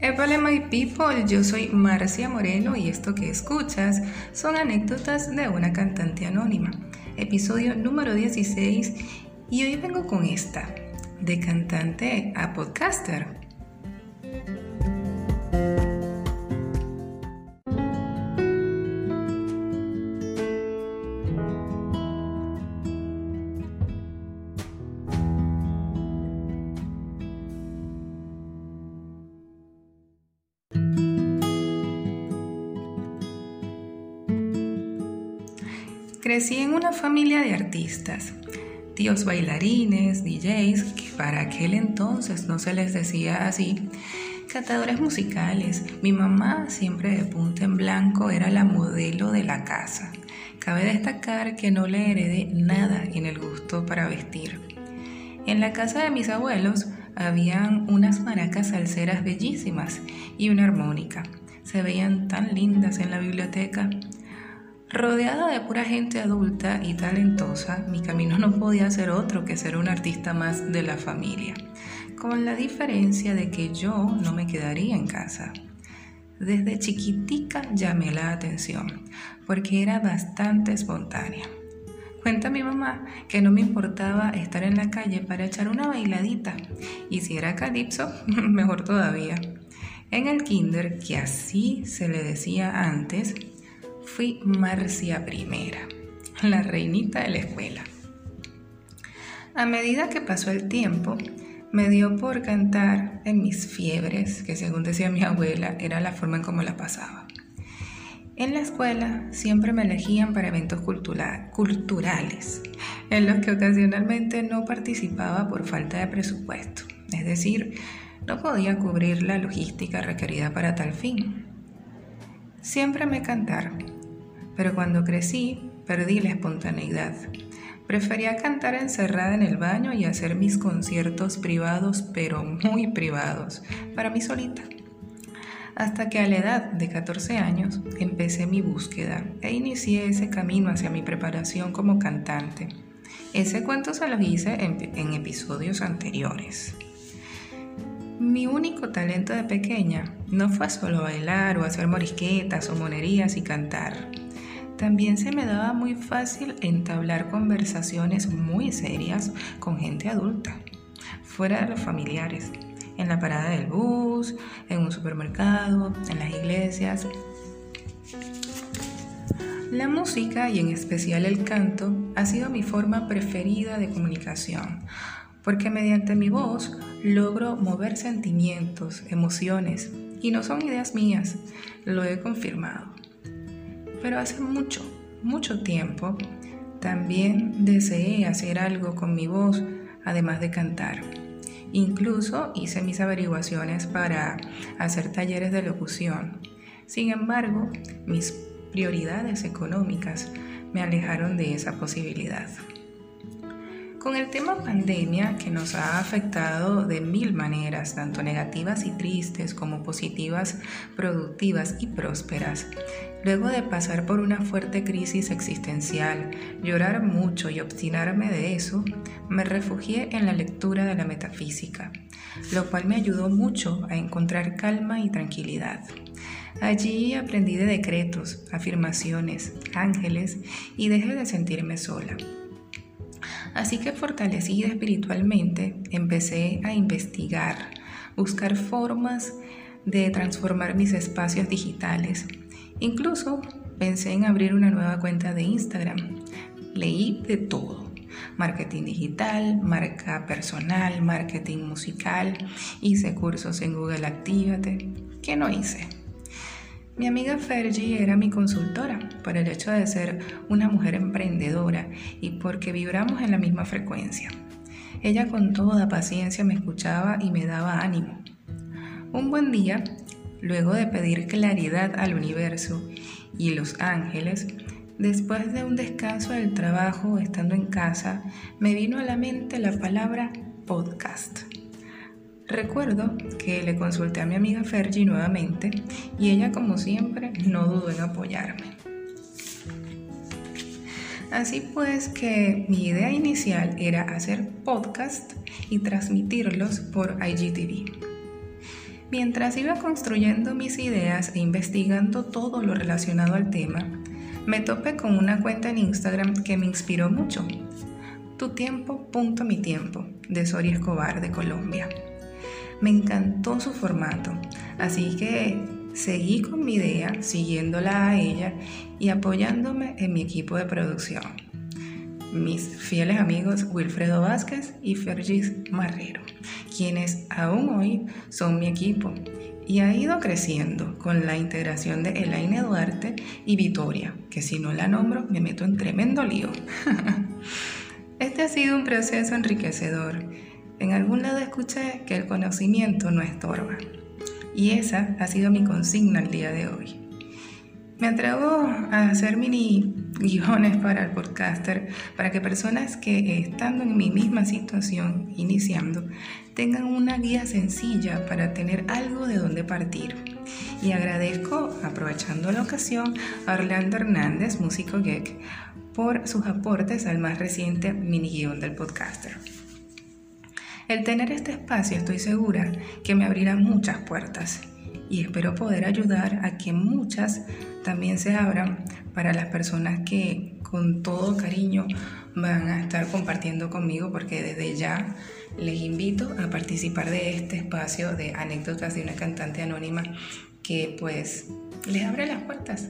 Epale my people, yo soy Marcia Moreno y esto que escuchas son anécdotas de una cantante anónima. Episodio número 16 y hoy vengo con esta, de cantante a podcaster. Crecí en una familia de artistas, tíos bailarines, DJs, que para aquel entonces no se les decía así, catadores musicales. Mi mamá, siempre de punta en blanco, era la modelo de la casa. Cabe destacar que no le heredé nada en el gusto para vestir. En la casa de mis abuelos habían unas maracas salseras bellísimas y una armónica. Se veían tan lindas en la biblioteca. Rodeada de pura gente adulta y talentosa, mi camino no podía ser otro que ser un artista más de la familia, con la diferencia de que yo no me quedaría en casa. Desde chiquitica llamé la atención, porque era bastante espontánea. Cuenta mi mamá que no me importaba estar en la calle para echar una bailadita, y si era calipso, mejor todavía. En el kinder, que así se le decía antes, fui Marcia Primera, la reinita de la escuela. A medida que pasó el tiempo, me dio por cantar en mis fiebres, que según decía mi abuela, era la forma en cómo la pasaba. En la escuela siempre me elegían para eventos culturales, en los que ocasionalmente no participaba por falta de presupuesto, es decir, no podía cubrir la logística requerida para tal fin. Siempre me cantaron pero cuando crecí perdí la espontaneidad. Prefería cantar encerrada en el baño y hacer mis conciertos privados, pero muy privados, para mí solita. Hasta que a la edad de 14 años empecé mi búsqueda e inicié ese camino hacia mi preparación como cantante. Ese cuento se lo hice en, en episodios anteriores. Mi único talento de pequeña no fue solo bailar o hacer morisquetas o monerías y cantar. También se me daba muy fácil entablar conversaciones muy serias con gente adulta, fuera de los familiares, en la parada del bus, en un supermercado, en las iglesias. La música y en especial el canto ha sido mi forma preferida de comunicación, porque mediante mi voz logro mover sentimientos, emociones, y no son ideas mías, lo he confirmado. Pero hace mucho, mucho tiempo también deseé hacer algo con mi voz, además de cantar. Incluso hice mis averiguaciones para hacer talleres de locución. Sin embargo, mis prioridades económicas me alejaron de esa posibilidad. Con el tema pandemia que nos ha afectado de mil maneras, tanto negativas y tristes como positivas, productivas y prósperas, luego de pasar por una fuerte crisis existencial, llorar mucho y obstinarme de eso, me refugié en la lectura de la metafísica, lo cual me ayudó mucho a encontrar calma y tranquilidad. Allí aprendí de decretos, afirmaciones, ángeles y dejé de sentirme sola. Así que fortalecida espiritualmente, empecé a investigar, buscar formas de transformar mis espacios digitales. Incluso pensé en abrir una nueva cuenta de Instagram. Leí de todo. Marketing digital, marca personal, marketing musical, hice cursos en Google Actívate. ¿Qué no hice? Mi amiga Fergie era mi consultora por el hecho de ser una mujer emprendedora y porque vibramos en la misma frecuencia. Ella con toda paciencia me escuchaba y me daba ánimo. Un buen día, luego de pedir claridad al universo y los ángeles, después de un descanso del trabajo estando en casa, me vino a la mente la palabra podcast. Recuerdo que le consulté a mi amiga Fergie nuevamente y ella como siempre no dudó en apoyarme. Así pues que mi idea inicial era hacer podcast y transmitirlos por IGTV. Mientras iba construyendo mis ideas e investigando todo lo relacionado al tema, me topé con una cuenta en Instagram que me inspiró mucho. Tu tiempo, punto mi tiempo, de Soria Escobar de Colombia. Me encantó su formato, así que seguí con mi idea, siguiéndola a ella y apoyándome en mi equipo de producción. Mis fieles amigos Wilfredo Vázquez y Fergis Marrero, quienes aún hoy son mi equipo y ha ido creciendo con la integración de Elaine Duarte y Vitoria, que si no la nombro me meto en tremendo lío. este ha sido un proceso enriquecedor en algún lado escuché que el conocimiento no estorba. Y esa ha sido mi consigna el día de hoy. Me atrevo a hacer mini guiones para el podcaster para que personas que estando en mi misma situación, iniciando, tengan una guía sencilla para tener algo de donde partir. Y agradezco, aprovechando la ocasión, a Orlando Hernández, músico geek, por sus aportes al más reciente mini guion del podcaster. El tener este espacio estoy segura que me abrirá muchas puertas y espero poder ayudar a que muchas también se abran para las personas que con todo cariño van a estar compartiendo conmigo porque desde ya les invito a participar de este espacio de anécdotas de una cantante anónima que pues les abre las puertas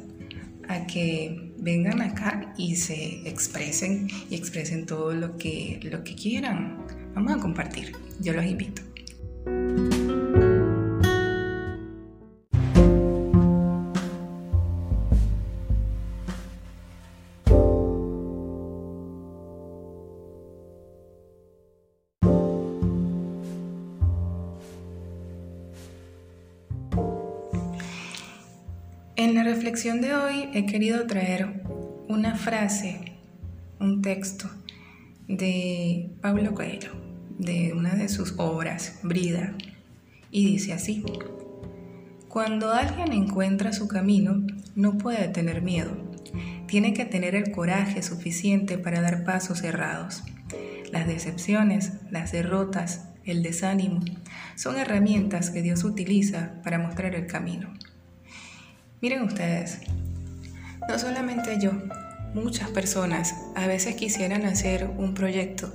a que vengan acá y se expresen y expresen todo lo que, lo que quieran Vamos a compartir. Yo los invito. En la reflexión de hoy he querido traer una frase, un texto de Pablo Coelho de una de sus obras, Brida, y dice así, Cuando alguien encuentra su camino, no puede tener miedo, tiene que tener el coraje suficiente para dar pasos cerrados. Las decepciones, las derrotas, el desánimo, son herramientas que Dios utiliza para mostrar el camino. Miren ustedes, no solamente yo, muchas personas a veces quisieran hacer un proyecto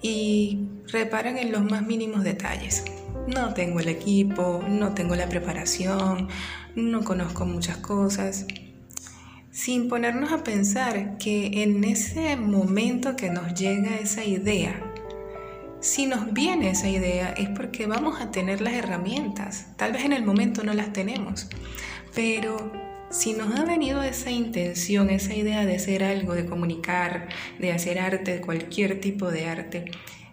y reparan en los más mínimos detalles. No tengo el equipo, no tengo la preparación, no conozco muchas cosas. Sin ponernos a pensar que en ese momento que nos llega esa idea, si nos viene esa idea es porque vamos a tener las herramientas. Tal vez en el momento no las tenemos, pero si nos ha venido esa intención, esa idea de hacer algo, de comunicar, de hacer arte, cualquier tipo de arte,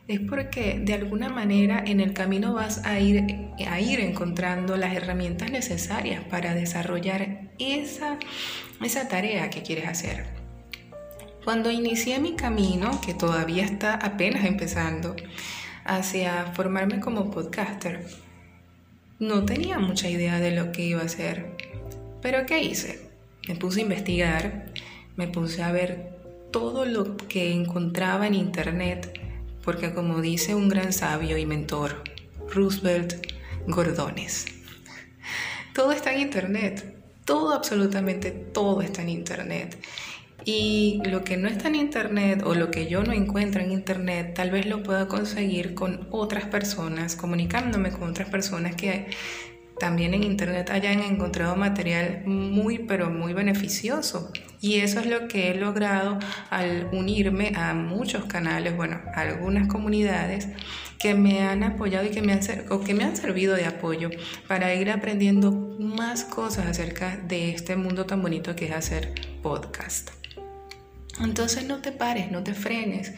es porque de alguna manera en el camino vas a ir, a ir encontrando las herramientas necesarias para desarrollar esa, esa tarea que quieres hacer. Cuando inicié mi camino, que todavía está apenas empezando, hacia formarme como podcaster, no tenía mucha idea de lo que iba a hacer pero ¿qué hice? Me puse a investigar, me puse a ver todo lo que encontraba en internet, porque como dice un gran sabio y mentor, Roosevelt Gordones, todo está en internet, todo, absolutamente todo está en internet. Y lo que no está en internet o lo que yo no encuentro en internet, tal vez lo pueda conseguir con otras personas, comunicándome con otras personas que también en internet hayan encontrado material muy pero muy beneficioso y eso es lo que he logrado al unirme a muchos canales, bueno, a algunas comunidades que me han apoyado y que me han, o que me han servido de apoyo para ir aprendiendo más cosas acerca de este mundo tan bonito que es hacer podcast. Entonces no te pares, no te frenes.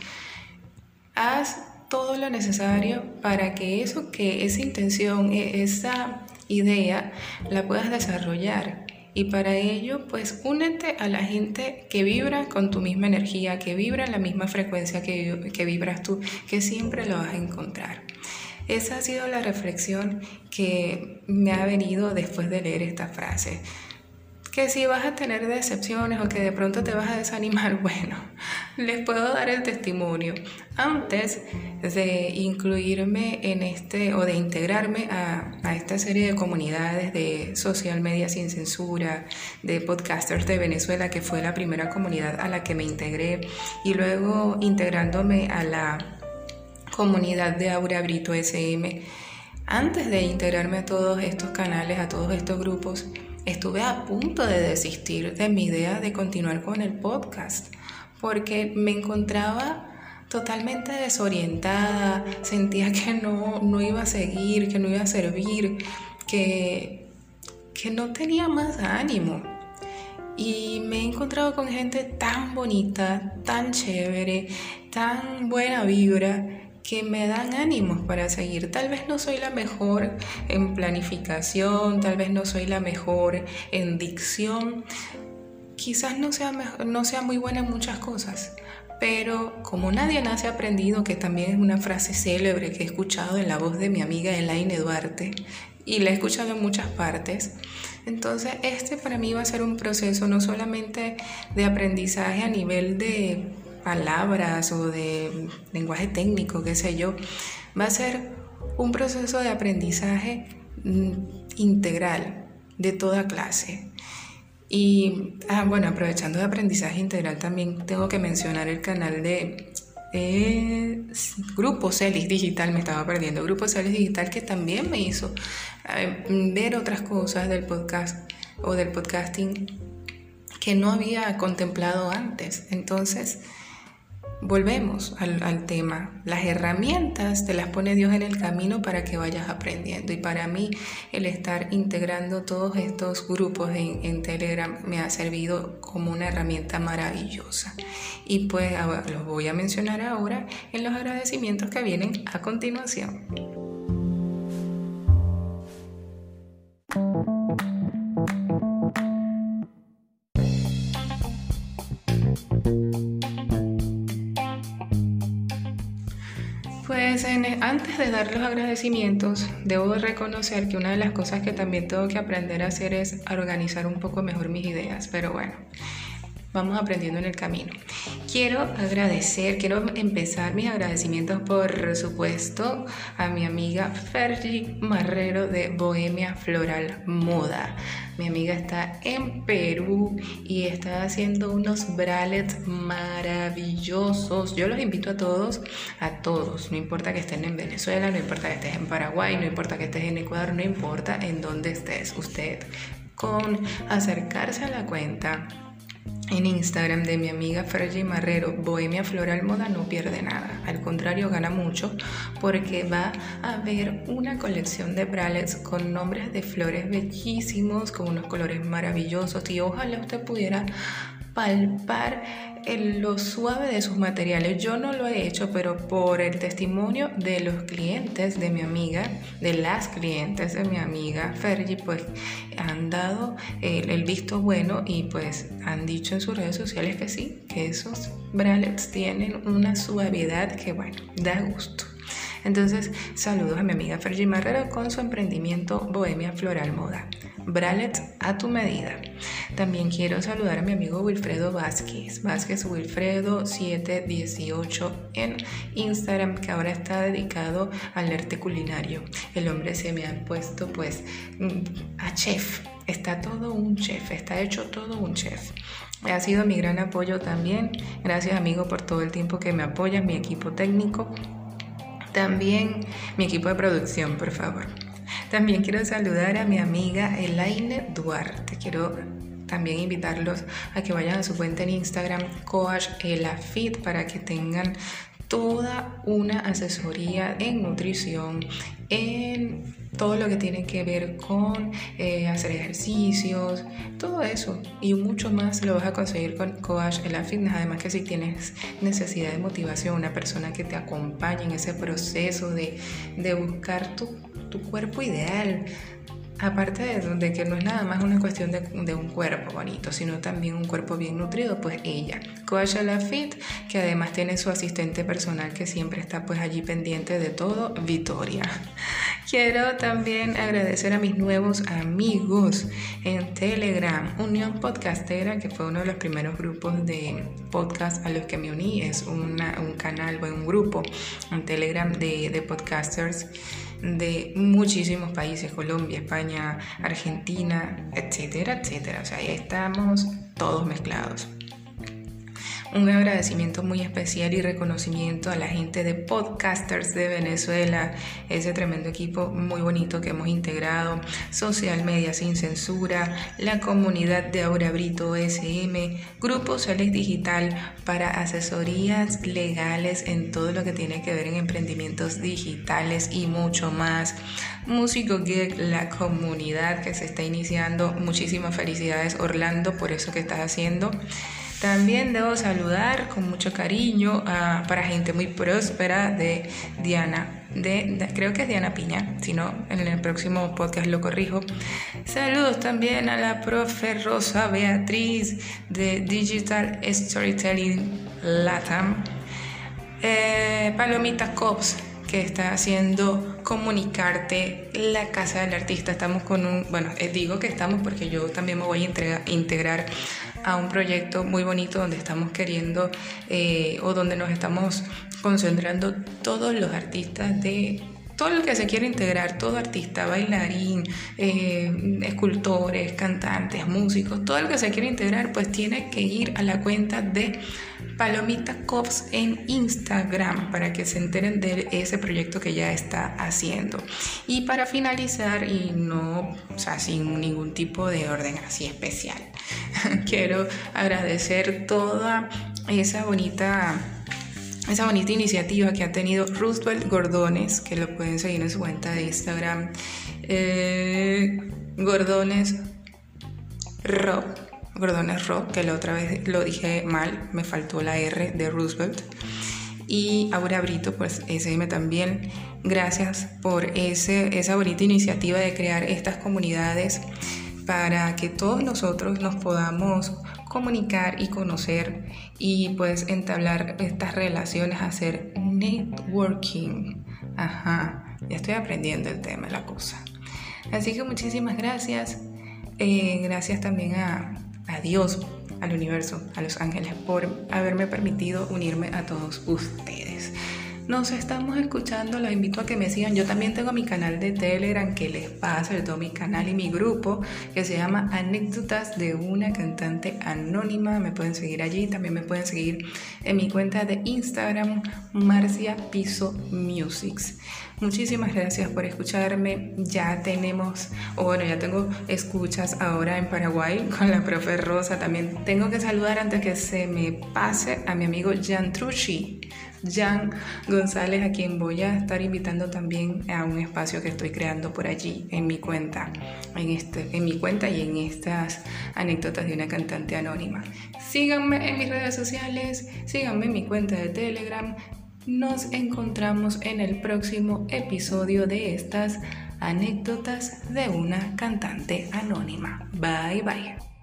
Haz todo lo necesario para que eso que esa intención, e, esa idea la puedas desarrollar. Y para ello, pues únete a la gente que vibra con tu misma energía, que vibra en la misma frecuencia que, que vibras tú, que siempre lo vas a encontrar. Esa ha sido la reflexión que me ha venido después de leer esta frase. Que si vas a tener decepciones o que de pronto te vas a desanimar, bueno, les puedo dar el testimonio. Antes de incluirme en este o de integrarme a, a, esta serie de comunidades de social media sin censura, de podcasters de Venezuela, que fue la primera comunidad a la que me integré, y luego integrándome a la comunidad de Aura Brito SM, antes de integrarme a todos estos canales, a todos estos grupos, estuve a punto de desistir de mi idea de continuar con el podcast, porque me encontraba totalmente desorientada, sentía que no, no iba a seguir, que no iba a servir, que, que no tenía más ánimo. Y me he encontrado con gente tan bonita, tan chévere, tan buena vibra, que me dan ánimos para seguir. Tal vez no soy la mejor en planificación, tal vez no soy la mejor en dicción, quizás no sea, no sea muy buena en muchas cosas, pero como nadie nace aprendido, que también es una frase célebre que he escuchado en la voz de mi amiga Elaine Duarte y la he escuchado en muchas partes, entonces este para mí va a ser un proceso no solamente de aprendizaje a nivel de palabras o de lenguaje técnico, qué sé yo, va a ser un proceso de aprendizaje mm, integral de toda clase. Y ah, bueno, aprovechando de aprendizaje integral, también tengo que mencionar el canal de eh, Grupo Celis Digital, me estaba perdiendo, Grupo Celis Digital que también me hizo eh, ver otras cosas del podcast o del podcasting que no había contemplado antes. Entonces, Volvemos al, tema. Las herramientas te las pone Dios en el camino para que vayas aprendiendo. Y para mí el estar integrando todos estos grupos en, en Telegram me ha servido como una herramienta maravillosa. Y pues los voy a mencionar ahora en los agradecimientos que vienen a continuación. Antes de dar los agradecimientos, debo reconocer que una de las cosas que también tengo que aprender a hacer es organizar un poco mejor mis ideas, pero bueno, vamos aprendiendo en el camino. Quiero agradecer, quiero empezar mis agradecimientos por supuesto a mi amiga Fergie Marrero de Bohemia Floral Moda. Mi amiga está en Perú y está haciendo unos bralets maravillosos. Yo los invito a todos, a todos, no importa que estén en Venezuela, no importa que estés en Paraguay, no importa que estés en Ecuador, no importa en dónde estés usted, con acercarse a la cuenta en Instagram de mi amiga Fergie Marrero, Bohemia Floral Moda no pierde nada. Al contrario, gana mucho porque va a haber una colección de bralets con nombres de flores bellísimos, con unos colores maravillosos y ojalá usted pudiera palpar lo suave de sus materiales. Yo no lo he hecho, pero por el testimonio de los clientes de mi amiga, de las clientes de mi amiga Fergie, pues han dado el, el visto bueno y pues han dicho en sus redes sociales que sí, que esos bralets tienen una suavidad que bueno, da gusto. Entonces, saludos a mi amiga Fergie Marrero con su emprendimiento Bohemia Floral Moda. Bralets a tu medida. También quiero saludar a mi amigo Wilfredo Vázquez, Vázquez Wilfredo 718 en Instagram, que ahora está dedicado al arte culinario. El hombre se me ha puesto pues mm, a chef, está todo un chef, está hecho todo un chef. Ha sido mi gran apoyo también. Gracias amigo por todo el tiempo que me apoyas, mi equipo técnico. También mi equipo de producción, por favor. También quiero saludar a mi amiga Elaine Duarte. Quiero también invitarlos a que vayan a su cuenta en Instagram, Coach Elafit, para que tengan toda una asesoría en nutrición, en todo lo que tiene que ver con eh, hacer ejercicios, todo eso y mucho más lo vas a conseguir con Coach en. Además que si tienes necesidad de motivación, una persona que te acompañe en ese proceso de, de buscar tu, tu cuerpo ideal, Aparte de, que no es nada más una cuestión de, un cuerpo bonito, sino también un cuerpo bien nutrido, pues ella, Coach La Fit, que además tiene su asistente personal que siempre está pues allí pendiente de todo, Victoria. Quiero también agradecer a mis nuevos amigos en Telegram, Unión Podcastera, que fue uno de los primeros grupos de podcast a los que me uní. Es un canal, o un grupo en Telegram de, de podcasters de muchísimos países, Colombia, España, Argentina, etcétera, etcétera. O sea, ahí estamos todos mezclados. Un agradecimiento muy especial y reconocimiento a la gente de Podcasters de Venezuela, ese tremendo equipo muy bonito que hemos integrado, Social Media Sin Censura, la comunidad de Aura Brito SM, Grupo Celes Digital para asesorías legales en todo lo que tiene que ver en emprendimientos digitales y mucho más. Músico Geek, la comunidad que se está iniciando. Muchísimas felicidades Orlando por eso que estás haciendo. También debo saludar con mucho cariño a, para gente muy próspera de Diana, de, creo que es Diana Piña, si no, en el próximo podcast lo corrijo. Saludos también a la profe Rosa Beatriz de Digital Storytelling Latam. Eh, Palomita Cops, que está haciendo comunicarte la casa del artista. Estamos con un, bueno, eh, digo que estamos porque yo también me voy a integrar a un proyecto muy bonito donde estamos queriendo eh, o donde nos estamos concentrando todos los artistas de todo el que se quiere integrar, todo artista, bailarín, eh, escultores, cantantes, músicos, todo el que se quiere integrar, pues tiene que ir a la cuenta de Palomita Cops en Instagram para que se enteren de ese proyecto que ya está haciendo. Y para finalizar, y no, o sea, sin ningún tipo de orden así especial, quiero agradecer toda esa bonita esa bonita iniciativa que ha tenido Roosevelt Gordones, que lo pueden seguir en su cuenta de Instagram, eh, Gordones Rock, Gordones Rock, que la otra vez lo dije mal, me faltó la R de Roosevelt. Y Aura Brito, pues SM también, gracias por ese, esa bonita iniciativa de crear estas comunidades para que todos nosotros nos podamos comunicar y conocer y pues entablar estas relaciones, hacer networking. Ajá, ya estoy aprendiendo el tema, la cosa. Así que muchísimas gracias. Eh, gracias también a, a Dios, al universo, a los ángeles por haberme permitido unirme a todos ustedes nos estamos escuchando, los invito a que me sigan. Yo también tengo mi canal de Telegram, que les pasa, el todo mi canal y mi grupo, que se llama Anécdotas de una cantante anónima. Me pueden seguir allí, también me pueden seguir en mi cuenta de Instagram, Marcia Piso Musics. Muchísimas gracias por escucharme. Ya tenemos, o bueno, ya tengo escuchas ahora en Paraguay con la profe Rosa. También tengo que saludar antes que se me pase a mi amigo Jan Trucci Jan González, a quien voy a estar invitando también a un espacio que estoy creando por allí en mi cuenta, en, este, en mi cuenta y en estas anécdotas de una cantante anónima. Síganme en mis redes sociales, síganme en mi cuenta de Telegram. Nos encontramos en el próximo episodio de estas anécdotas de una cantante anónima. Bye bye.